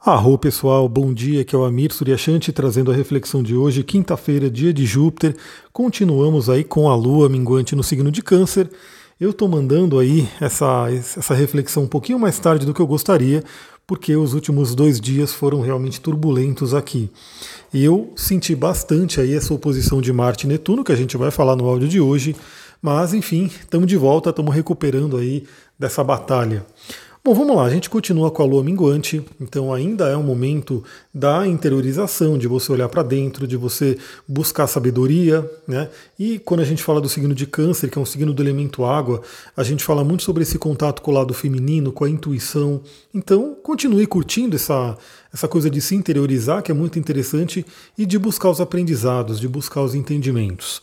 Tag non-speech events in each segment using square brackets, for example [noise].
Arro pessoal, bom dia, que é o Amir Suryashanti trazendo a reflexão de hoje, quinta-feira, dia de Júpiter. Continuamos aí com a Lua minguante no signo de Câncer. Eu estou mandando aí essa, essa reflexão um pouquinho mais tarde do que eu gostaria, porque os últimos dois dias foram realmente turbulentos aqui. E eu senti bastante aí essa oposição de Marte e Netuno, que a gente vai falar no áudio de hoje. Mas enfim, estamos de volta, estamos recuperando aí dessa batalha. Bom, vamos lá, a gente continua com a lua minguante, então ainda é um momento da interiorização, de você olhar para dentro, de você buscar sabedoria, né? E quando a gente fala do signo de Câncer, que é um signo do elemento água, a gente fala muito sobre esse contato com o lado feminino, com a intuição. Então, continue curtindo essa, essa coisa de se interiorizar, que é muito interessante, e de buscar os aprendizados, de buscar os entendimentos.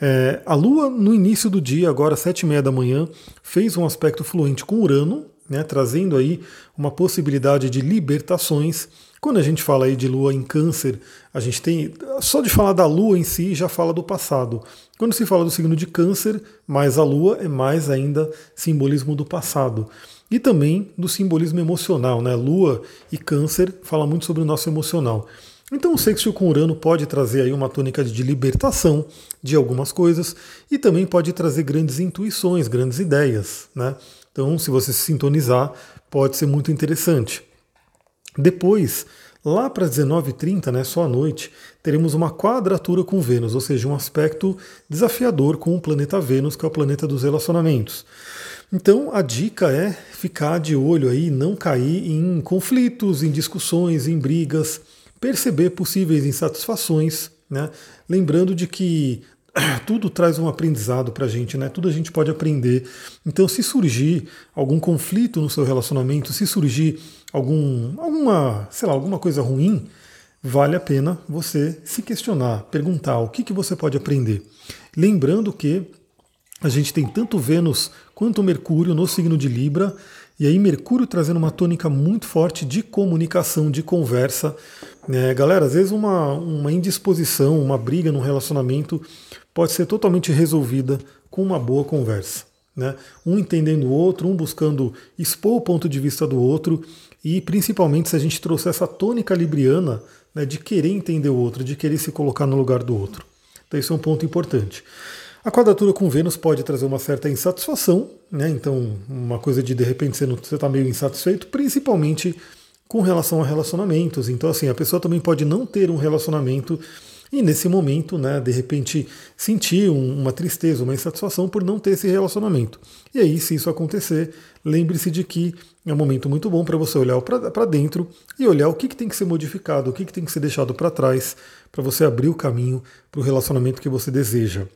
É, a Lua, no início do dia, agora às sete e meia da manhã, fez um aspecto fluente com Urano, né, trazendo aí uma possibilidade de libertações. Quando a gente fala aí de lua em câncer, a gente tem. Só de falar da lua em si já fala do passado. Quando se fala do signo de câncer, mais a lua é mais ainda simbolismo do passado. E também do simbolismo emocional, né? Lua e câncer fala muito sobre o nosso emocional. Então o sexto com Urano pode trazer aí uma tônica de libertação de algumas coisas e também pode trazer grandes intuições, grandes ideias, né? Então, se você se sintonizar, pode ser muito interessante. Depois, lá para 19h30, né, só à noite, teremos uma quadratura com Vênus, ou seja, um aspecto desafiador com o planeta Vênus, que é o planeta dos relacionamentos. Então, a dica é ficar de olho aí, não cair em conflitos, em discussões, em brigas, perceber possíveis insatisfações, né? Lembrando de que [clears throat] tudo traz um aprendizado para a gente, né? Tudo a gente pode aprender. Então, se surgir algum conflito no seu relacionamento, se surgir algum, alguma, sei lá, alguma coisa ruim, vale a pena você se questionar, perguntar o que, que você pode aprender. Lembrando que a gente tem tanto Vênus quanto Mercúrio no signo de Libra, e aí Mercúrio trazendo uma tônica muito forte de comunicação, de conversa. É, galera, às vezes uma, uma indisposição, uma briga no relacionamento pode ser totalmente resolvida com uma boa conversa. Né? Um entendendo o outro, um buscando expor o ponto de vista do outro, e principalmente se a gente trouxer essa tônica libriana né, de querer entender o outro, de querer se colocar no lugar do outro. Então, isso é um ponto importante. A quadratura com Vênus pode trazer uma certa insatisfação, né? então, uma coisa de de repente você está meio insatisfeito, principalmente com relação a relacionamentos. Então, assim, a pessoa também pode não ter um relacionamento e nesse momento, né, de repente, sentir um, uma tristeza, uma insatisfação por não ter esse relacionamento. E aí, se isso acontecer, lembre-se de que é um momento muito bom para você olhar para dentro e olhar o que, que tem que ser modificado, o que, que tem que ser deixado para trás, para você abrir o caminho para o relacionamento que você deseja.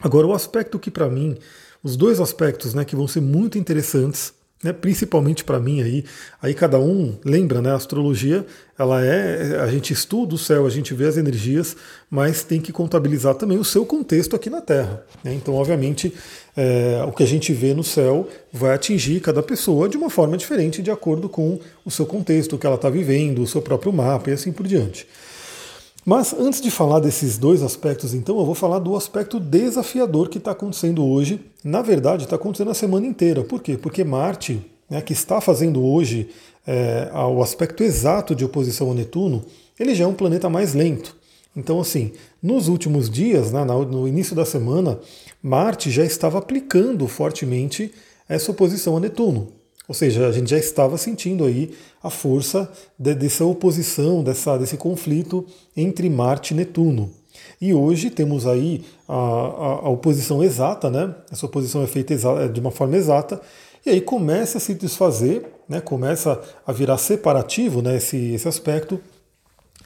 Agora, o aspecto que para mim, os dois aspectos né, que vão ser muito interessantes né, principalmente para mim aí, aí cada um lembra, né, a astrologia, ela é, a gente estuda o céu, a gente vê as energias, mas tem que contabilizar também o seu contexto aqui na Terra. Né? Então, obviamente, é, o que a gente vê no céu vai atingir cada pessoa de uma forma diferente, de acordo com o seu contexto, o que ela está vivendo, o seu próprio mapa e assim por diante. Mas antes de falar desses dois aspectos, então, eu vou falar do aspecto desafiador que está acontecendo hoje. Na verdade, está acontecendo a semana inteira. Por quê? Porque Marte, né, que está fazendo hoje é, o aspecto exato de oposição ao Netuno, ele já é um planeta mais lento. Então, assim, nos últimos dias, né, no início da semana, Marte já estava aplicando fortemente essa oposição a Netuno. Ou seja, a gente já estava sentindo aí a força de, dessa oposição, dessa, desse conflito entre Marte e Netuno. E hoje temos aí a, a, a oposição exata, né? Essa oposição é feita de uma forma exata, e aí começa a se desfazer, né? começa a virar separativo né? esse, esse aspecto,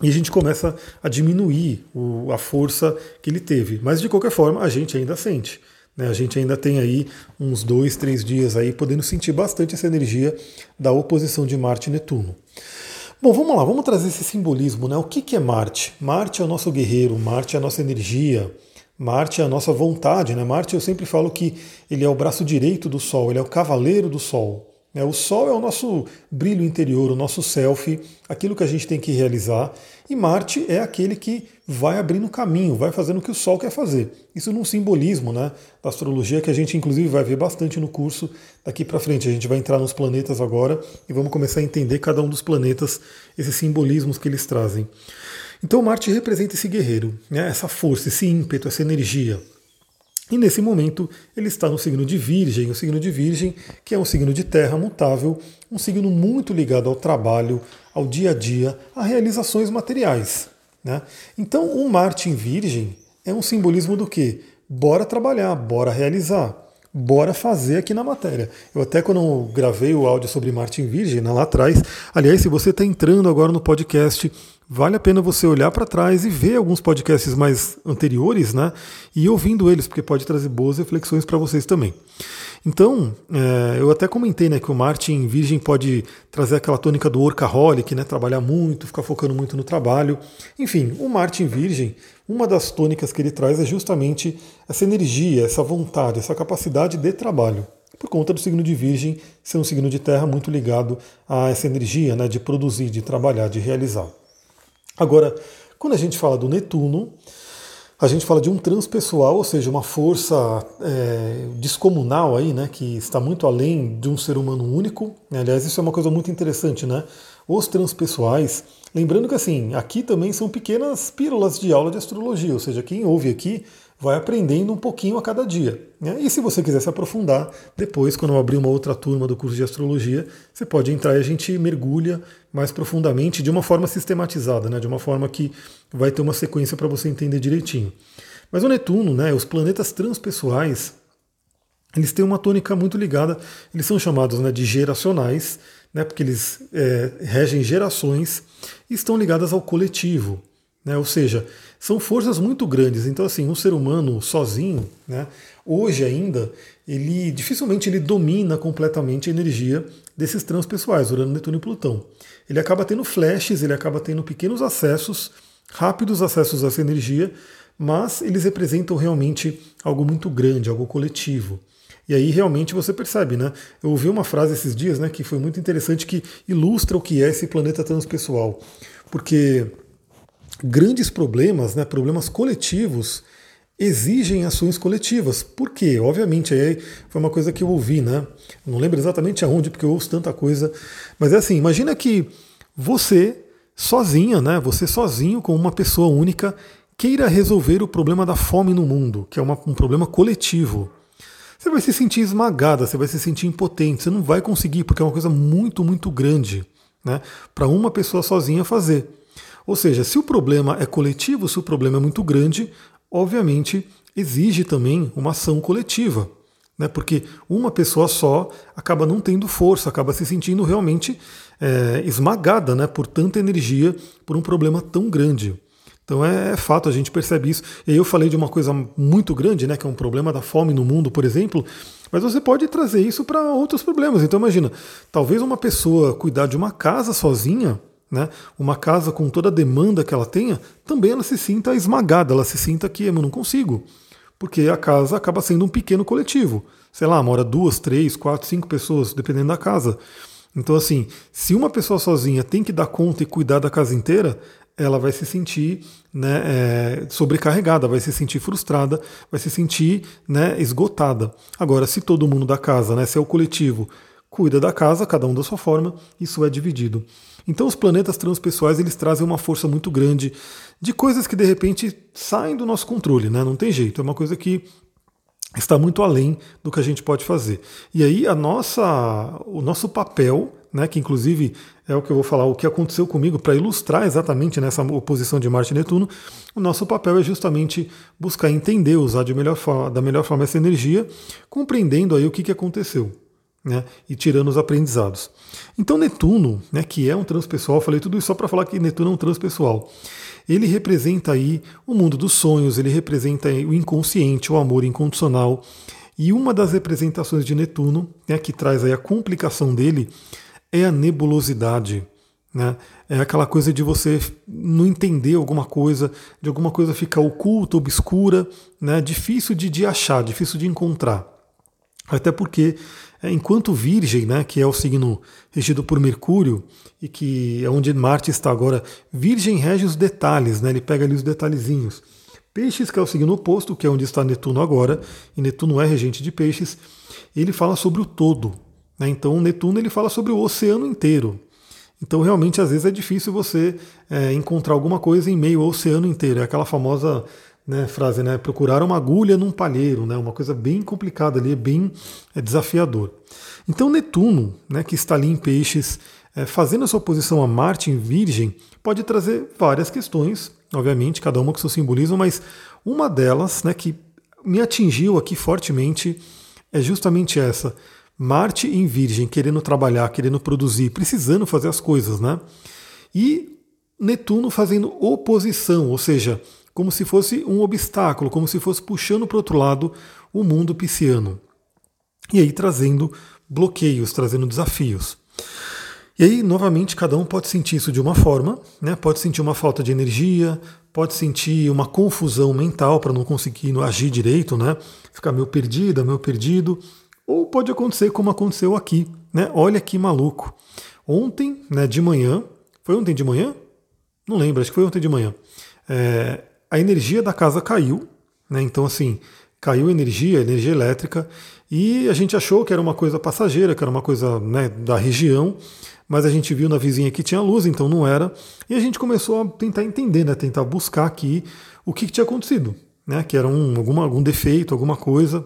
e a gente começa a diminuir o, a força que ele teve. Mas de qualquer forma, a gente ainda sente. Né? A gente ainda tem aí uns dois, três dias aí podendo sentir bastante essa energia da oposição de Marte e Netuno. Bom, vamos lá, vamos trazer esse simbolismo, né? O que, que é Marte? Marte é o nosso guerreiro, Marte é a nossa energia, Marte é a nossa vontade, né? Marte eu sempre falo que ele é o braço direito do Sol, ele é o cavaleiro do Sol. Né? O Sol é o nosso brilho interior, o nosso self, aquilo que a gente tem que realizar. E Marte é aquele que vai abrindo caminho, vai fazendo o que o Sol quer fazer. Isso num simbolismo né, da astrologia que a gente inclusive vai ver bastante no curso daqui para frente. A gente vai entrar nos planetas agora e vamos começar a entender cada um dos planetas, esses simbolismos que eles trazem. Então Marte representa esse guerreiro, né, essa força, esse ímpeto, essa energia. E nesse momento ele está no signo de Virgem, o signo de Virgem, que é um signo de terra mutável, um signo muito ligado ao trabalho, ao dia a dia, a realizações materiais. Né? Então o Marte em Virgem é um simbolismo do que? Bora trabalhar, bora realizar, bora fazer aqui na matéria. Eu até quando gravei o áudio sobre Marte em Virgem, lá atrás, aliás, se você está entrando agora no podcast, vale a pena você olhar para trás e ver alguns podcasts mais anteriores, né? E ouvindo eles, porque pode trazer boas reflexões para vocês também. Então, é, eu até comentei né, que o Martin Virgem pode trazer aquela tônica do workaholic, né, trabalhar muito, ficar focando muito no trabalho. Enfim, o Martin Virgem, uma das tônicas que ele traz é justamente essa energia, essa vontade, essa capacidade de trabalho. Por conta do signo de Virgem ser um signo de terra muito ligado a essa energia né, de produzir, de trabalhar, de realizar. Agora, quando a gente fala do Netuno, a gente fala de um transpessoal, ou seja, uma força é, descomunal aí, né, que está muito além de um ser humano único. Aliás, isso é uma coisa muito interessante, né? Os transpessoais, lembrando que assim, aqui também são pequenas pílulas de aula de astrologia, ou seja, quem ouve aqui vai aprendendo um pouquinho a cada dia. Né? E se você quiser se aprofundar, depois, quando eu abrir uma outra turma do curso de astrologia, você pode entrar e a gente mergulha mais profundamente de uma forma sistematizada, né? de uma forma que vai ter uma sequência para você entender direitinho. Mas o Netuno, né, os planetas transpessoais, eles têm uma tônica muito ligada, eles são chamados né, de geracionais, né, porque eles é, regem gerações estão ligadas ao coletivo. Né, ou seja, são forças muito grandes. Então, assim, um ser humano sozinho, né, hoje ainda, ele dificilmente ele domina completamente a energia desses transpessoais, Urano, Netuno e Plutão. Ele acaba tendo flashes, ele acaba tendo pequenos acessos, rápidos acessos a essa energia, mas eles representam realmente algo muito grande, algo coletivo. E aí realmente você percebe, né? Eu ouvi uma frase esses dias, né, que foi muito interessante, que ilustra o que é esse planeta transpessoal. Porque grandes problemas, né, problemas coletivos, exigem ações coletivas. Por quê? Obviamente, aí foi uma coisa que eu ouvi, né? Não lembro exatamente aonde, porque eu ouço tanta coisa. Mas é assim, imagina que você, sozinha, né? Você sozinho, com uma pessoa única, queira resolver o problema da fome no mundo, que é uma, um problema coletivo. Você vai se sentir esmagada, você vai se sentir impotente, você não vai conseguir, porque é uma coisa muito, muito grande né, para uma pessoa sozinha fazer. Ou seja, se o problema é coletivo, se o problema é muito grande, obviamente exige também uma ação coletiva. Né? Porque uma pessoa só acaba não tendo força, acaba se sentindo realmente é, esmagada né, por tanta energia, por um problema tão grande. Então é, é, fato, a gente percebe isso. E eu falei de uma coisa muito grande, né, que é um problema da fome no mundo, por exemplo, mas você pode trazer isso para outros problemas. Então imagina, talvez uma pessoa cuidar de uma casa sozinha, né, uma casa com toda a demanda que ela tenha, também ela se sinta esmagada, ela se sinta que eu não consigo. Porque a casa acaba sendo um pequeno coletivo. Sei lá, mora duas, três, quatro, cinco pessoas, dependendo da casa. Então, assim, se uma pessoa sozinha tem que dar conta e cuidar da casa inteira, ela vai se sentir né, é, sobrecarregada, vai se sentir frustrada, vai se sentir né, esgotada. Agora, se todo mundo da casa, né, se é o coletivo, cuida da casa, cada um da sua forma, isso é dividido. Então os planetas transpessoais eles trazem uma força muito grande de coisas que de repente saem do nosso controle, né? Não tem jeito, é uma coisa que está muito além do que a gente pode fazer. E aí a nossa, o nosso papel, né, que inclusive é o que eu vou falar, o que aconteceu comigo para ilustrar exatamente nessa oposição de Marte e Netuno, o nosso papel é justamente buscar entender, usar de melhor forma, da melhor forma essa energia, compreendendo aí o que, que aconteceu né, e tirando os aprendizados. Então Netuno, né, que é um transpessoal, falei tudo isso só para falar que Netuno é um transpessoal. Ele representa aí o mundo dos sonhos, ele representa o inconsciente, o amor incondicional. E uma das representações de Netuno, né, que traz aí a complicação dele, é a nebulosidade. Né? É aquela coisa de você não entender alguma coisa, de alguma coisa ficar oculta, obscura, né? difícil de, de achar, difícil de encontrar. Até porque, é, enquanto Virgem, né, que é o signo regido por Mercúrio, e que é onde Marte está agora, Virgem rege os detalhes, né, ele pega ali os detalhezinhos. Peixes, que é o signo oposto, que é onde está Netuno agora, e Netuno é regente de peixes, ele fala sobre o todo. Né? Então, Netuno ele fala sobre o oceano inteiro. Então, realmente, às vezes é difícil você é, encontrar alguma coisa em meio ao oceano inteiro. É aquela famosa né, frase, né? Procurar uma agulha num palheiro, né? Uma coisa bem complicada ali, bem é, desafiador. Então, Netuno, né, que está ali em Peixes, é, fazendo a sua posição a Marte em Virgem, pode trazer várias questões, obviamente, cada uma com seu simbolismo, mas uma delas, né, que me atingiu aqui fortemente, é justamente essa. Marte em Virgem, querendo trabalhar, querendo produzir, precisando fazer as coisas, né? E Netuno fazendo oposição, ou seja, como se fosse um obstáculo, como se fosse puxando para o outro lado o mundo pisciano. E aí trazendo bloqueios, trazendo desafios. E aí, novamente, cada um pode sentir isso de uma forma, né? pode sentir uma falta de energia, pode sentir uma confusão mental para não conseguir agir direito, né? ficar meio perdida, meio perdido. Ou pode acontecer como aconteceu aqui, né? Olha que maluco. Ontem, né, de manhã, foi ontem de manhã? Não lembro, acho que foi ontem de manhã. É, a energia da casa caiu, né? Então, assim, caiu energia, energia elétrica, e a gente achou que era uma coisa passageira, que era uma coisa né, da região, mas a gente viu na vizinha que tinha luz, então não era. E a gente começou a tentar entender, né, tentar buscar aqui o que, que tinha acontecido, né, que era um, alguma, algum defeito, alguma coisa.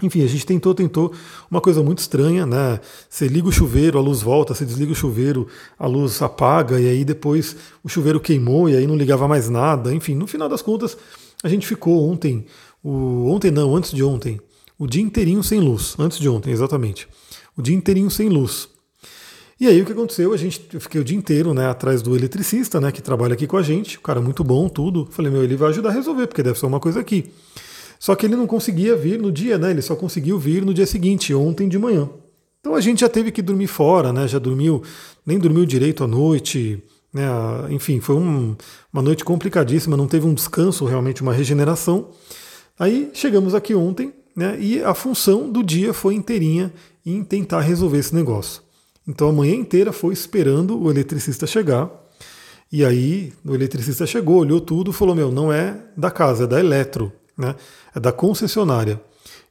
Enfim, a gente tentou, tentou uma coisa muito estranha, né? Você liga o chuveiro, a luz volta, você desliga o chuveiro, a luz apaga, e aí depois o chuveiro queimou e aí não ligava mais nada. Enfim, no final das contas, a gente ficou ontem, o, ontem não, antes de ontem, o dia inteirinho sem luz. Antes de ontem, exatamente. O dia inteirinho sem luz. E aí o que aconteceu? A gente, eu fiquei o dia inteiro né, atrás do eletricista, né, que trabalha aqui com a gente, o cara muito bom, tudo. Falei, meu, ele vai ajudar a resolver, porque deve ser uma coisa aqui. Só que ele não conseguia vir no dia, né? Ele só conseguiu vir no dia seguinte, ontem de manhã. Então a gente já teve que dormir fora, né? Já dormiu, nem dormiu direito à noite, né? Enfim, foi um, uma noite complicadíssima, não teve um descanso, realmente uma regeneração. Aí chegamos aqui ontem, né? E a função do dia foi inteirinha em tentar resolver esse negócio. Então a manhã inteira foi esperando o eletricista chegar. E aí o eletricista chegou, olhou tudo, falou: Meu, não é da casa, é da Eletro né? É da concessionária.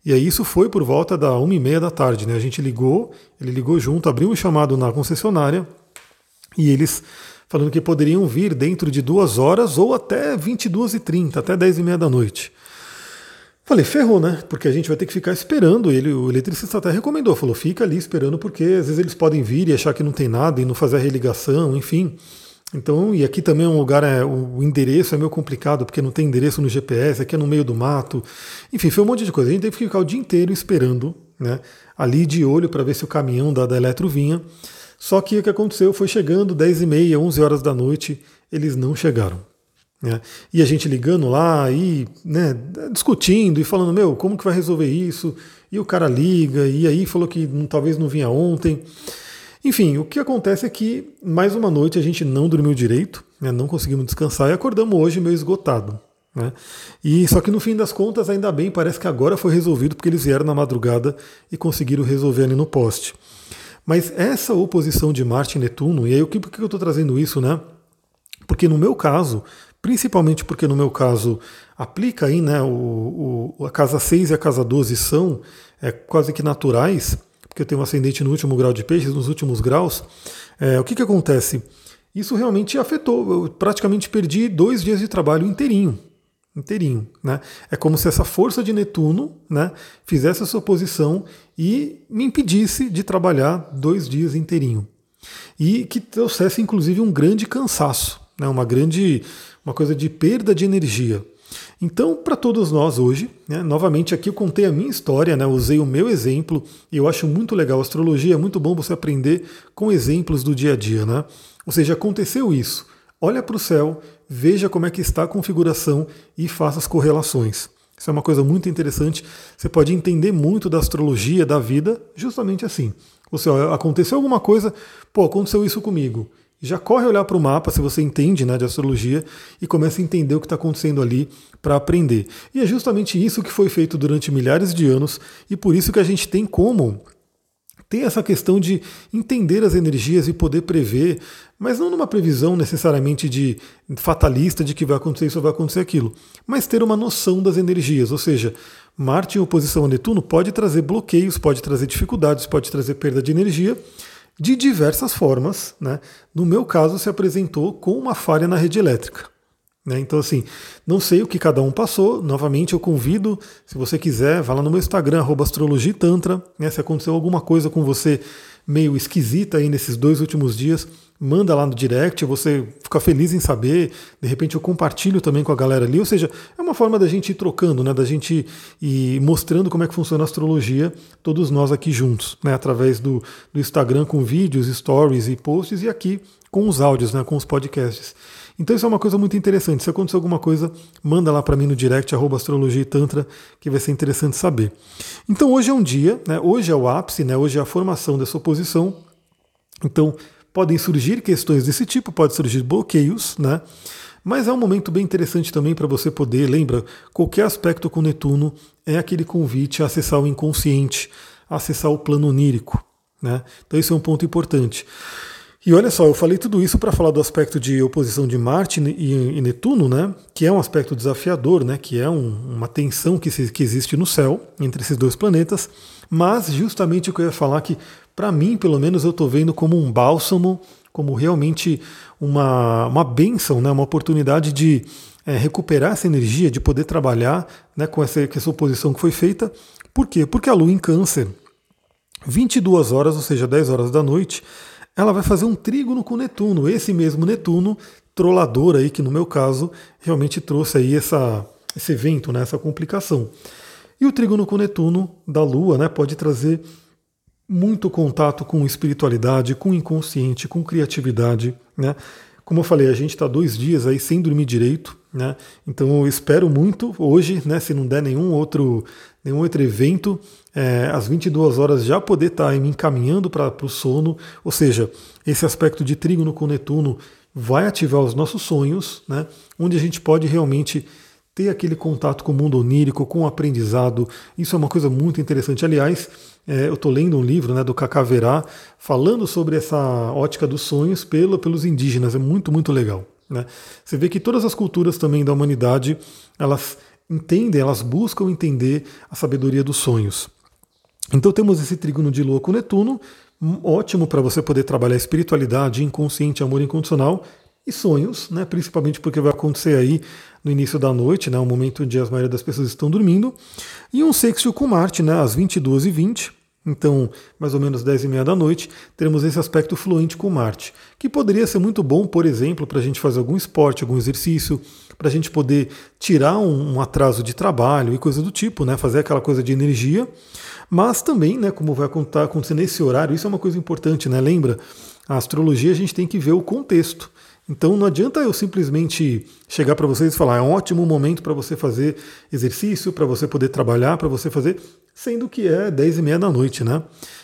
E aí isso foi por volta da uma e meia da tarde, né? A gente ligou, ele ligou junto, abriu um chamado na concessionária e eles falando que poderiam vir dentro de duas horas ou até 22 e 30 até 10 e meia da noite. Falei, ferrou, né? Porque a gente vai ter que ficar esperando. Ele, o eletricista até recomendou, falou, fica ali esperando, porque às vezes eles podem vir e achar que não tem nada e não fazer a religação, enfim. Então, e aqui também é um lugar, é, o endereço é meio complicado, porque não tem endereço no GPS, aqui é no meio do mato. Enfim, foi um monte de coisa. A gente teve que ficar o dia inteiro esperando, né? Ali de olho para ver se o caminhão da, da Eletro vinha. Só que o que aconteceu foi chegando 10 e meia, 11 horas da noite, eles não chegaram. Né? E a gente ligando lá e né, discutindo e falando, meu, como que vai resolver isso? E o cara liga, e aí falou que talvez não vinha ontem. Enfim, o que acontece é que mais uma noite a gente não dormiu direito, né, não conseguimos descansar e acordamos hoje meio esgotado. Né? E só que no fim das contas, ainda bem, parece que agora foi resolvido porque eles vieram na madrugada e conseguiram resolver ali no poste. Mas essa oposição de Marte e Netuno, e aí por que eu estou trazendo isso, né? Porque no meu caso, principalmente porque no meu caso aplica aí, né, o, o a casa 6 e a casa 12 são é, quase que naturais, porque eu tenho um ascendente no último grau de peixes, nos últimos graus, é, o que, que acontece? Isso realmente afetou. Eu praticamente perdi dois dias de trabalho inteirinho. Inteirinho. Né? É como se essa força de Netuno né, fizesse a sua posição e me impedisse de trabalhar dois dias inteirinho. E que trouxesse, inclusive, um grande cansaço, né, uma grande uma coisa de perda de energia. Então, para todos nós hoje, né, novamente aqui eu contei a minha história, né, usei o meu exemplo, e eu acho muito legal a astrologia, é muito bom você aprender com exemplos do dia a dia. Né? Ou seja, aconteceu isso. Olha para o céu, veja como é que está a configuração e faça as correlações. Isso é uma coisa muito interessante. Você pode entender muito da astrologia, da vida, justamente assim. Ou seja, aconteceu alguma coisa, pô, aconteceu isso comigo. já corre olhar para o mapa, se você entende né, de astrologia, e começa a entender o que está acontecendo ali para aprender. E é justamente isso que foi feito durante milhares de anos, e por isso que a gente tem como ter essa questão de entender as energias e poder prever, mas não numa previsão necessariamente de fatalista de que vai acontecer isso ou vai acontecer aquilo, mas ter uma noção das energias, ou seja, Marte em oposição a Netuno pode trazer bloqueios, pode trazer dificuldades, pode trazer perda de energia, de diversas formas. Né? No meu caso, se apresentou com uma falha na rede elétrica. Né? Então, assim, não sei o que cada um passou. Novamente, eu convido, se você quiser, vá lá no meu Instagram, astrologitantra. Né? Se aconteceu alguma coisa com você meio esquisita aí nesses dois últimos dias, manda lá no direct, você fica feliz em saber, de repente eu compartilho também com a galera ali, ou seja, é uma forma da gente ir trocando, né, da gente ir mostrando como é que funciona a astrologia, todos nós aqui juntos, né, através do, do Instagram com vídeos, stories e posts e aqui com os áudios, né, com os podcasts. Então isso é uma coisa muito interessante. Se acontecer alguma coisa, manda lá para mim no direct, astrologia e tantra, que vai ser interessante saber. Então hoje é um dia, né, hoje é o ápice, né, hoje é a formação dessa oposição. Então podem surgir questões desse tipo, pode surgir bloqueios, né? Mas é um momento bem interessante também para você poder, lembra, qualquer aspecto com Netuno é aquele convite a acessar o inconsciente, a acessar o plano onírico. Né? Então, esse é um ponto importante. E olha só, eu falei tudo isso para falar do aspecto de oposição de Marte e, Netuno, né? que é um aspecto desafiador, né? que é um, uma tensão que, se, que existe no céu entre esses dois planetas, mas justamente o que eu ia falar que para mim, pelo menos, eu estou vendo como um bálsamo, como realmente uma, uma benção, né? uma oportunidade de é, recuperar essa energia, de poder trabalhar né, com, essa, com essa oposição que foi feita. Por quê? Porque a Lua em Câncer, 22 horas, ou seja, 10 horas da noite, ela vai fazer um trígono com Netuno, esse mesmo Netuno, trollador aí, que no meu caso realmente trouxe aí essa, esse evento, né, essa complicação. E o trígono com Netuno da Lua né, pode trazer muito contato com espiritualidade, com inconsciente, com criatividade, né? Como eu falei, a gente está dois dias aí sem dormir direito, né? Então eu espero muito hoje, né? Se não der nenhum outro, nenhum outro evento, é, às 22 horas já poder estar tá me encaminhando para o sono, ou seja, esse aspecto de trígono com Netuno vai ativar os nossos sonhos, né? Onde a gente pode realmente ter aquele contato com o mundo onírico, com o aprendizado. Isso é uma coisa muito interessante. Aliás, é, eu estou lendo um livro né, do Cacaverá falando sobre essa ótica dos sonhos pelo, pelos indígenas. É muito, muito legal. Né? Você vê que todas as culturas também da humanidade, elas entendem, elas buscam entender a sabedoria dos sonhos. Então temos esse trígono de Lua com Netuno, ótimo para você poder trabalhar espiritualidade, inconsciente, amor incondicional e sonhos, né? principalmente porque vai acontecer aí no início da noite, né? um momento onde a maioria das pessoas estão dormindo, e um sextil com Marte né? às 22h20, então mais ou menos 10 e meia da noite, teremos esse aspecto fluente com Marte, que poderia ser muito bom, por exemplo, para a gente fazer algum esporte, algum exercício, para a gente poder tirar um, um, atraso de trabalho e coisa do tipo, né? fazer aquela coisa de energia, mas também, né, como vai acontecer nesse horário, isso é uma coisa importante, né? lembra? A astrologia a gente tem que ver o contexto. Então não adianta eu simplesmente chegar para vocês e falar é um ótimo momento para você fazer exercício, para você poder trabalhar, para você fazer, sendo que é 10 e meia da noite, né?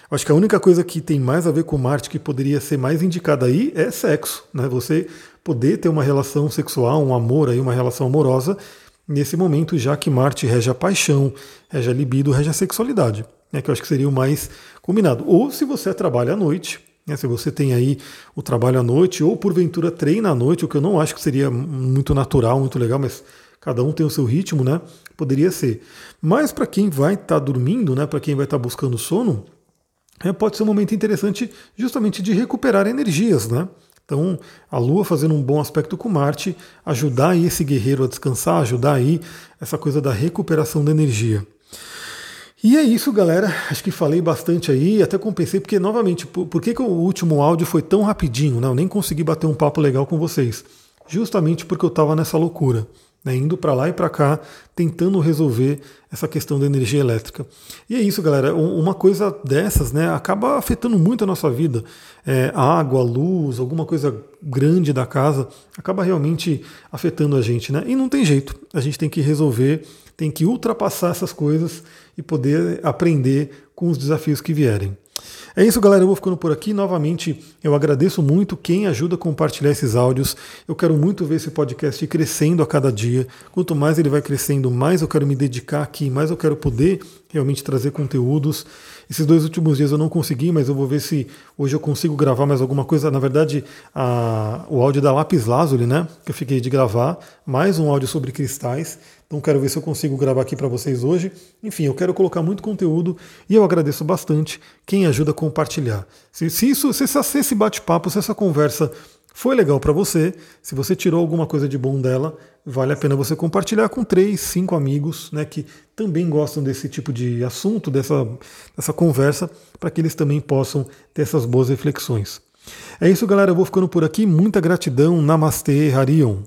Acho que a única coisa que tem mais a ver com Marte que poderia ser mais indicada aí é sexo, né? Você poder ter uma relação sexual, um amor aí, uma relação amorosa nesse momento, já que Marte rege a paixão, rege a libido, rege a sexualidade, né? Que eu acho que seria o mais combinado. Ou se você trabalha à noite, né, se você tem aí o trabalho à noite ou porventura treina à noite, o que eu não acho que seria muito natural, muito legal, mas cada um tem o seu ritmo, né? Poderia ser. Mas para quem vai estar tá dormindo, né, para quem vai estar tá buscando sono, é, pode ser um momento interessante justamente de recuperar energias, né? Então, a Lua fazendo um bom aspecto com Marte, ajudar aí esse guerreiro a descansar, ajudar aí essa coisa da recuperação da energia. E é isso, galera. Acho que falei bastante aí, até compensei, porque, novamente, por, por que, que o último áudio foi tão rapidinho? Né? Eu nem consegui bater um papo legal com vocês. Justamente porque eu estava nessa loucura, né? indo para lá e para cá, tentando resolver essa questão da energia elétrica. E é isso, galera. Uma coisa dessas né, acaba afetando muito a nossa vida. É, água, luz, alguma coisa grande da casa acaba realmente afetando a gente. Né? E não tem jeito. A gente tem que resolver tem que ultrapassar essas coisas e poder aprender com os desafios que vierem. É isso, galera. Eu vou ficando por aqui. Novamente, eu agradeço muito quem ajuda a compartilhar esses áudios. Eu quero muito ver esse podcast crescendo a cada dia. Quanto mais ele vai crescendo, mais eu quero me dedicar aqui, mais eu quero poder realmente trazer conteúdos. Esses dois últimos dias eu não consegui, mas eu vou ver se hoje eu consigo gravar mais alguma coisa. Na verdade, a, o áudio da Lápis Lazuli, né? Que eu fiquei de gravar, mais um áudio sobre cristais. Então quero ver se eu consigo gravar aqui para vocês hoje. Enfim, eu quero colocar muito conteúdo e eu agradeço bastante quem ajuda a compartilhar. Se, se isso, se esse bate-papo, se essa conversa foi legal para você, se você tirou alguma coisa de bom dela, vale a pena você compartilhar com três, cinco amigos né, que também gostam desse tipo de assunto, dessa, dessa conversa, para que eles também possam ter essas boas reflexões. É isso, galera. Eu vou ficando por aqui. Muita gratidão. Namastê, Harion.